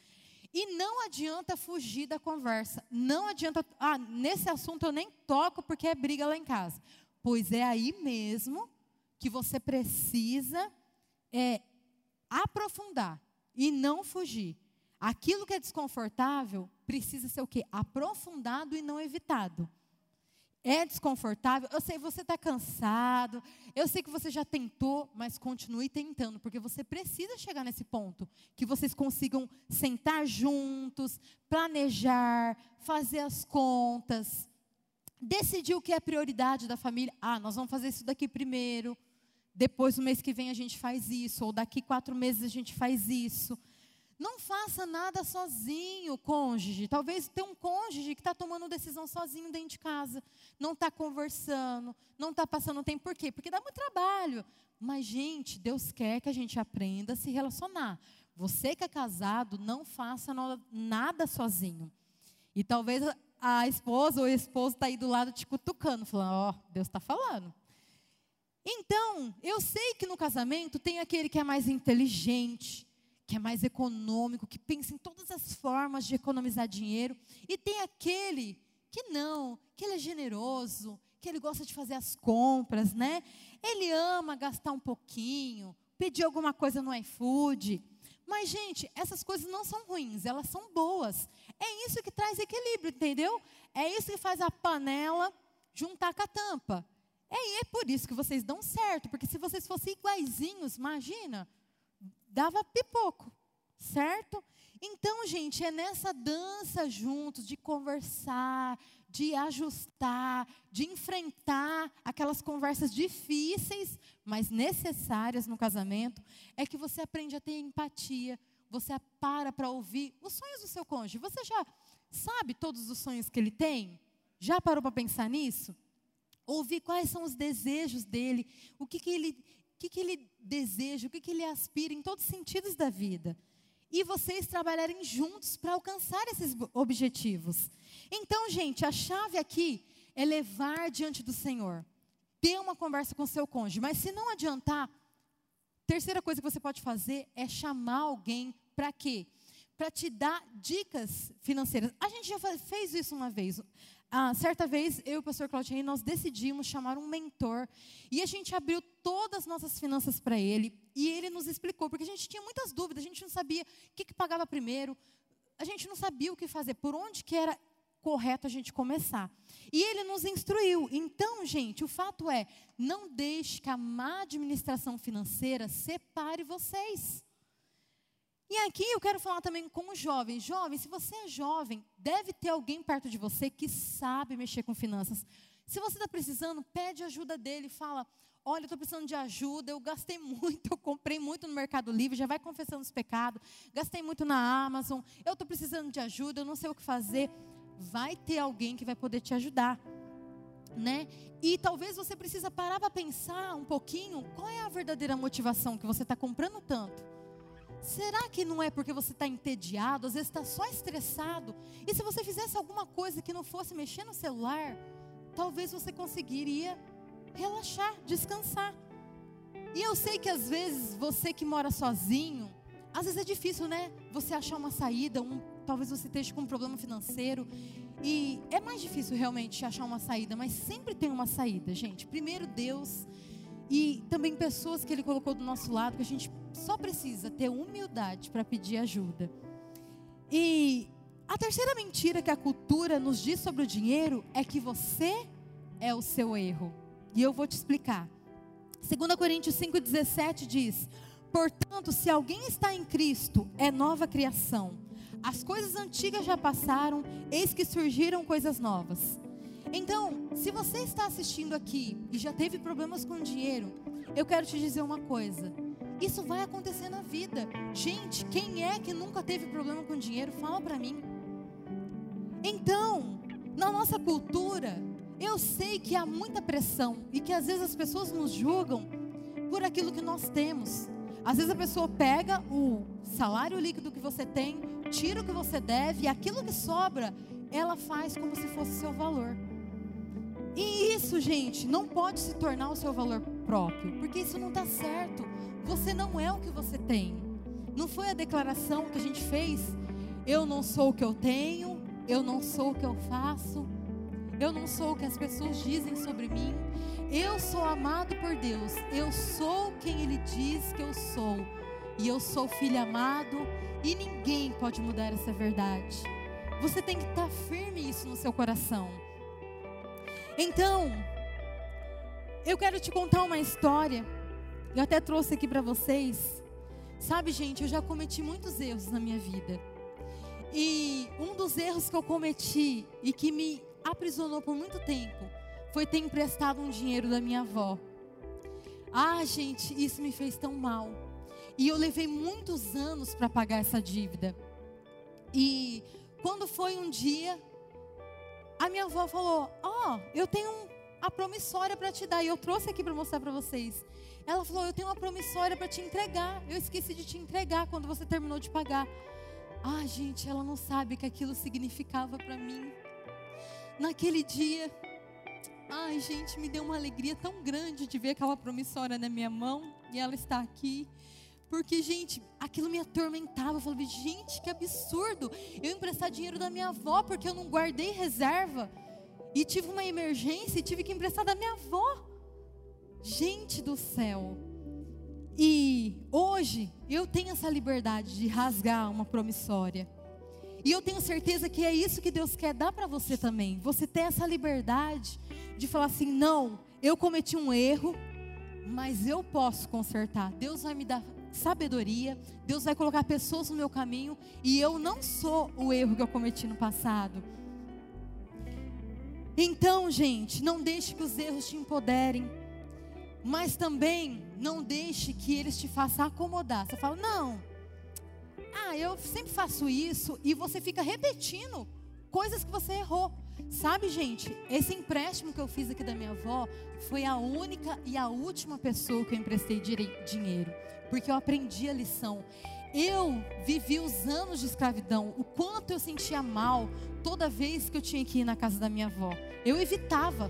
Speaker 2: E não adianta fugir da conversa. Não adianta, ah, nesse assunto eu nem toco porque é briga lá em casa. Pois é aí mesmo que você precisa é, aprofundar e não fugir. Aquilo que é desconfortável precisa ser o quê? Aprofundado e não evitado. É desconfortável, eu sei você está cansado, eu sei que você já tentou, mas continue tentando, porque você precisa chegar nesse ponto que vocês consigam sentar juntos, planejar, fazer as contas, decidir o que é prioridade da família. Ah, nós vamos fazer isso daqui primeiro, depois no mês que vem a gente faz isso, ou daqui quatro meses a gente faz isso. Não faça nada sozinho, cônjuge. Talvez tenha um cônjuge que está tomando decisão sozinho dentro de casa. Não está conversando, não está passando tempo. Por quê? Porque dá muito trabalho. Mas, gente, Deus quer que a gente aprenda a se relacionar. Você que é casado, não faça nada sozinho. E talvez a esposa ou o esposo está aí do lado te cutucando, falando: Ó, oh, Deus está falando. Então, eu sei que no casamento tem aquele que é mais inteligente, que é mais econômico, que pensa em todas as formas de economizar dinheiro, e tem aquele que não, que ele é generoso, que ele gosta de fazer as compras, né? Ele ama gastar um pouquinho, pedir alguma coisa no iFood. Mas, gente, essas coisas não são ruins, elas são boas. É isso que traz equilíbrio, entendeu? É isso que faz a panela juntar com a tampa. É, é por isso que vocês dão certo, porque se vocês fossem iguaizinhos, imagina, dava pipoco, certo? Então, gente, é nessa dança juntos, de conversar, de ajustar, de enfrentar aquelas conversas difíceis, mas necessárias no casamento, é que você aprende a ter empatia, você para para ouvir os sonhos do seu cônjuge. Você já sabe todos os sonhos que ele tem? Já parou para pensar nisso? Ouvir quais são os desejos dele, o que, que ele o que, que ele deseja, o que, que ele aspira em todos os sentidos da vida. E vocês trabalharem juntos para alcançar esses objetivos. Então, gente, a chave aqui é levar diante do Senhor. Ter uma conversa com seu cônjuge. Mas se não adiantar, terceira coisa que você pode fazer é chamar alguém para quê? Para te dar dicas financeiras. A gente já fez isso uma vez. Ah, certa vez, eu e o pastor Claudinei, nós decidimos chamar um mentor. E a gente abriu todas as nossas finanças para ele. E ele nos explicou, porque a gente tinha muitas dúvidas, a gente não sabia o que, que pagava primeiro. A gente não sabia o que fazer, por onde que era correto a gente começar. E ele nos instruiu. Então, gente, o fato é, não deixe que a má administração financeira separe vocês. E aqui eu quero falar também com os jovens. Jovem, se você é jovem, deve ter alguém perto de você que sabe mexer com finanças. Se você está precisando, pede ajuda dele, fala: Olha, eu estou precisando de ajuda, eu gastei muito, eu comprei muito no Mercado Livre, já vai confessando os pecados, gastei muito na Amazon, eu estou precisando de ajuda, eu não sei o que fazer. Vai ter alguém que vai poder te ajudar. Né? E talvez você precisa parar para pensar um pouquinho qual é a verdadeira motivação que você está comprando tanto. Será que não é porque você está entediado, às vezes está só estressado? E se você fizesse alguma coisa que não fosse mexer no celular, talvez você conseguiria relaxar, descansar. E eu sei que às vezes você que mora sozinho, às vezes é difícil, né? Você achar uma saída, um, talvez você esteja com um problema financeiro. E é mais difícil realmente achar uma saída, mas sempre tem uma saída, gente. Primeiro Deus e também pessoas que Ele colocou do nosso lado que a gente só precisa ter humildade para pedir ajuda. E a terceira mentira que a cultura nos diz sobre o dinheiro é que você é o seu erro. E eu vou te explicar. 2 Coríntios 5,17 diz: Portanto, se alguém está em Cristo, é nova criação. As coisas antigas já passaram, eis que surgiram coisas novas. Então, se você está assistindo aqui e já teve problemas com dinheiro, eu quero te dizer uma coisa. Isso vai acontecer na vida. Gente, quem é que nunca teve problema com dinheiro? Fala para mim. Então, na nossa cultura, eu sei que há muita pressão e que às vezes as pessoas nos julgam por aquilo que nós temos. Às vezes a pessoa pega o salário líquido que você tem, tira o que você deve e aquilo que sobra, ela faz como se fosse seu valor. E isso, gente, não pode se tornar o seu valor próprio, porque isso não está certo. Você não é o que você tem. Não foi a declaração que a gente fez Eu não sou o que eu tenho, eu não sou o que eu faço, eu não sou o que as pessoas dizem sobre mim. Eu sou amado por Deus, eu sou quem Ele diz que eu sou, e eu sou filho amado, e ninguém pode mudar essa verdade. Você tem que estar firme isso no seu coração. Então, eu quero te contar uma história. Eu até trouxe aqui para vocês. Sabe, gente, eu já cometi muitos erros na minha vida. E um dos erros que eu cometi e que me aprisionou por muito tempo foi ter emprestado um dinheiro da minha avó. Ah, gente, isso me fez tão mal. E eu levei muitos anos para pagar essa dívida. E quando foi um dia, a minha avó falou: Ó, oh, eu tenho a promissória para te dar. E eu trouxe aqui para mostrar para vocês. Ela falou: Eu tenho uma promissória para te entregar. Eu esqueci de te entregar quando você terminou de pagar. Ah, gente, ela não sabe que aquilo significava para mim. Naquele dia, ai, gente, me deu uma alegria tão grande de ver aquela promissória na minha mão e ela está aqui. Porque, gente, aquilo me atormentava. Eu falava, gente, que absurdo. Eu emprestar dinheiro da minha avó porque eu não guardei reserva. E tive uma emergência e tive que emprestar da minha avó. Gente do céu. E hoje eu tenho essa liberdade de rasgar uma promissória. E eu tenho certeza que é isso que Deus quer dar para você também. Você ter essa liberdade de falar assim: não, eu cometi um erro, mas eu posso consertar. Deus vai me dar sabedoria, Deus vai colocar pessoas no meu caminho e eu não sou o erro que eu cometi no passado. Então, gente, não deixe que os erros te empoderem. Mas também não deixe que eles te façam acomodar. Você fala, não, ah, eu sempre faço isso, e você fica repetindo coisas que você errou. Sabe, gente, esse empréstimo que eu fiz aqui da minha avó foi a única e a última pessoa que eu emprestei dinheiro, porque eu aprendi a lição. Eu vivi os anos de escravidão, o quanto eu sentia mal toda vez que eu tinha que ir na casa da minha avó. Eu evitava.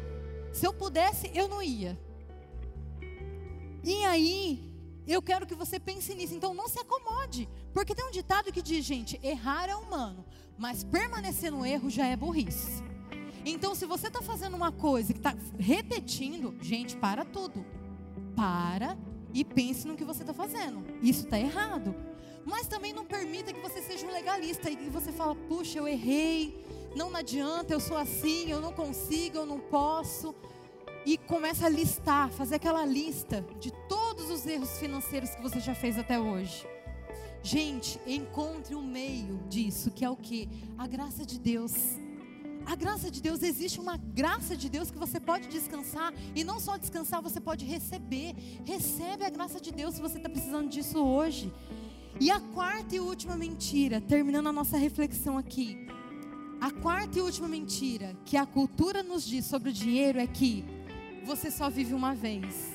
Speaker 2: Se eu pudesse, eu não ia. E aí, eu quero que você pense nisso. Então não se acomode. Porque tem um ditado que diz, gente, errar é humano, mas permanecer no erro já é burrice. Então, se você está fazendo uma coisa que está repetindo, gente, para tudo. Para e pense no que você está fazendo. Isso está errado. Mas também não permita que você seja um legalista e você fala, puxa, eu errei, não adianta, eu sou assim, eu não consigo, eu não posso e começa a listar, fazer aquela lista de todos os erros financeiros que você já fez até hoje. Gente, encontre um meio disso, que é o que? A graça de Deus. A graça de Deus, existe uma graça de Deus que você pode descansar, e não só descansar, você pode receber. Recebe a graça de Deus se você está precisando disso hoje. E a quarta e última mentira, terminando a nossa reflexão aqui. A quarta e última mentira que a cultura nos diz sobre o dinheiro é que você só vive uma vez.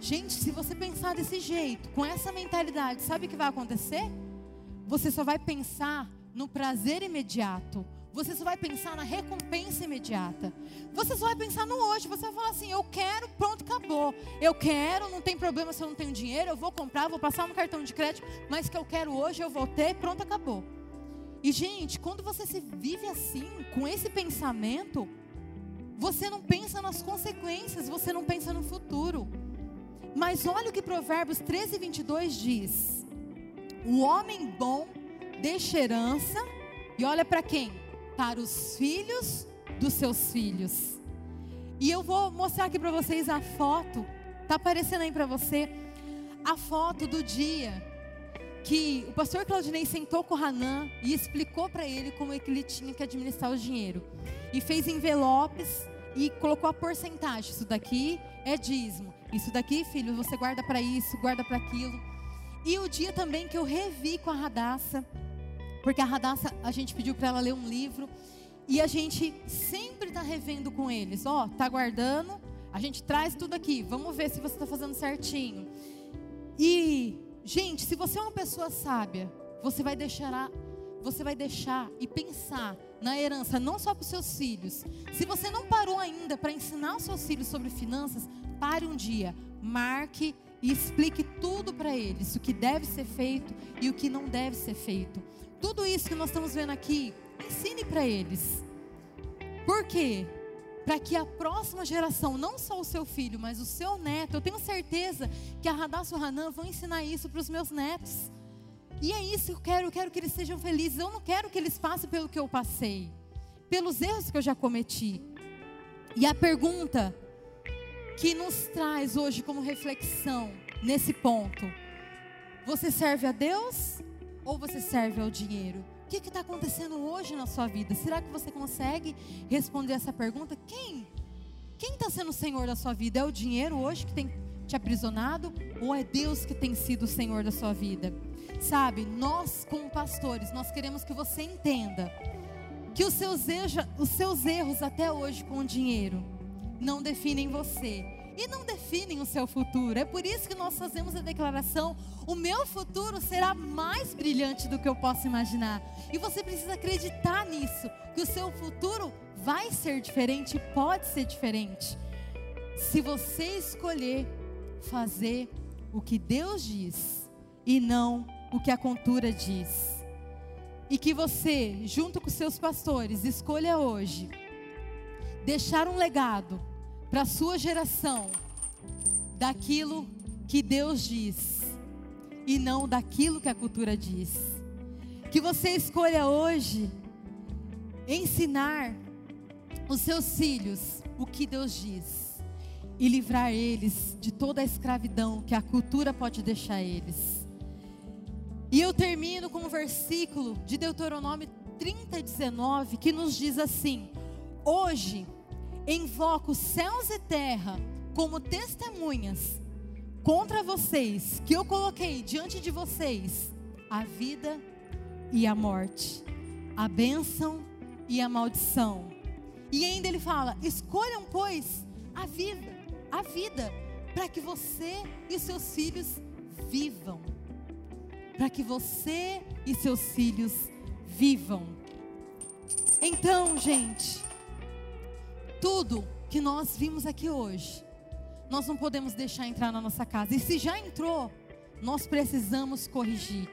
Speaker 2: Gente, se você pensar desse jeito, com essa mentalidade, sabe o que vai acontecer? Você só vai pensar no prazer imediato. Você só vai pensar na recompensa imediata. Você só vai pensar no hoje. Você vai falar assim: eu quero, pronto, acabou. Eu quero, não tem problema se eu não tenho dinheiro. Eu vou comprar, vou passar no cartão de crédito. Mas que eu quero hoje, eu vou ter, pronto, acabou. E, gente, quando você se vive assim, com esse pensamento, você não pensa nas consequências, você não pensa no futuro. Mas olha o que Provérbios 13, 22 diz: O homem bom deixa herança, e olha para quem? Para os filhos dos seus filhos. E eu vou mostrar aqui para vocês a foto, tá aparecendo aí para você, a foto do dia que o pastor Claudinei sentou com o Hanan e explicou para ele como é que ele tinha que administrar o dinheiro. E fez envelopes e colocou a porcentagem. Isso daqui é dízimo. Isso daqui, filho, você guarda para isso, guarda para aquilo. E o dia também que eu revi com a Radassa, porque a Radassa, a gente pediu para ela ler um livro. E a gente sempre está revendo com eles. Ó, oh, tá guardando, a gente traz tudo aqui. Vamos ver se você está fazendo certinho. E Gente, se você é uma pessoa sábia, você vai deixar, você vai deixar e pensar na herança não só para os seus filhos. Se você não parou ainda para ensinar os seus filhos sobre finanças, pare um dia, marque e explique tudo para eles, o que deve ser feito e o que não deve ser feito. Tudo isso que nós estamos vendo aqui, ensine para eles. Por quê? Para que a próxima geração, não só o seu filho, mas o seu neto, eu tenho certeza que a Radassa e o Hanan vão ensinar isso para os meus netos. E é isso que eu quero, eu quero que eles sejam felizes. Eu não quero que eles passem pelo que eu passei, pelos erros que eu já cometi. E a pergunta que nos traz hoje como reflexão nesse ponto: você serve a Deus ou você serve ao dinheiro? O que está acontecendo hoje na sua vida? Será que você consegue responder essa pergunta? Quem? Quem está sendo o Senhor da sua vida? É o dinheiro hoje que tem te aprisionado ou é Deus que tem sido o Senhor da sua vida? Sabe, nós como pastores, nós queremos que você entenda que os seus, erros, os seus erros até hoje com o dinheiro não definem você e não definem o seu futuro. É por isso que nós fazemos a declaração: o meu futuro será mais brilhante do que eu posso imaginar. E você precisa acreditar nisso, que o seu futuro vai ser diferente, pode ser diferente. Se você escolher fazer o que Deus diz e não o que a cultura diz. E que você, junto com seus pastores, escolha hoje deixar um legado para a sua geração daquilo que Deus diz e não daquilo que a cultura diz. Que você escolha hoje ensinar os seus filhos o que Deus diz e livrar eles de toda a escravidão que a cultura pode deixar eles. E eu termino com um versículo de Deuteronômio 30, 19, que nos diz assim: Hoje invoco céus e terra como testemunhas contra vocês, que eu coloquei diante de vocês a vida e a morte, a bênção e a maldição. E ainda ele fala: escolham, pois, a vida, a vida, para que você e seus filhos vivam para que você e seus filhos vivam. Então, gente, tudo que nós vimos aqui hoje, nós não podemos deixar entrar na nossa casa. E se já entrou, nós precisamos corrigir.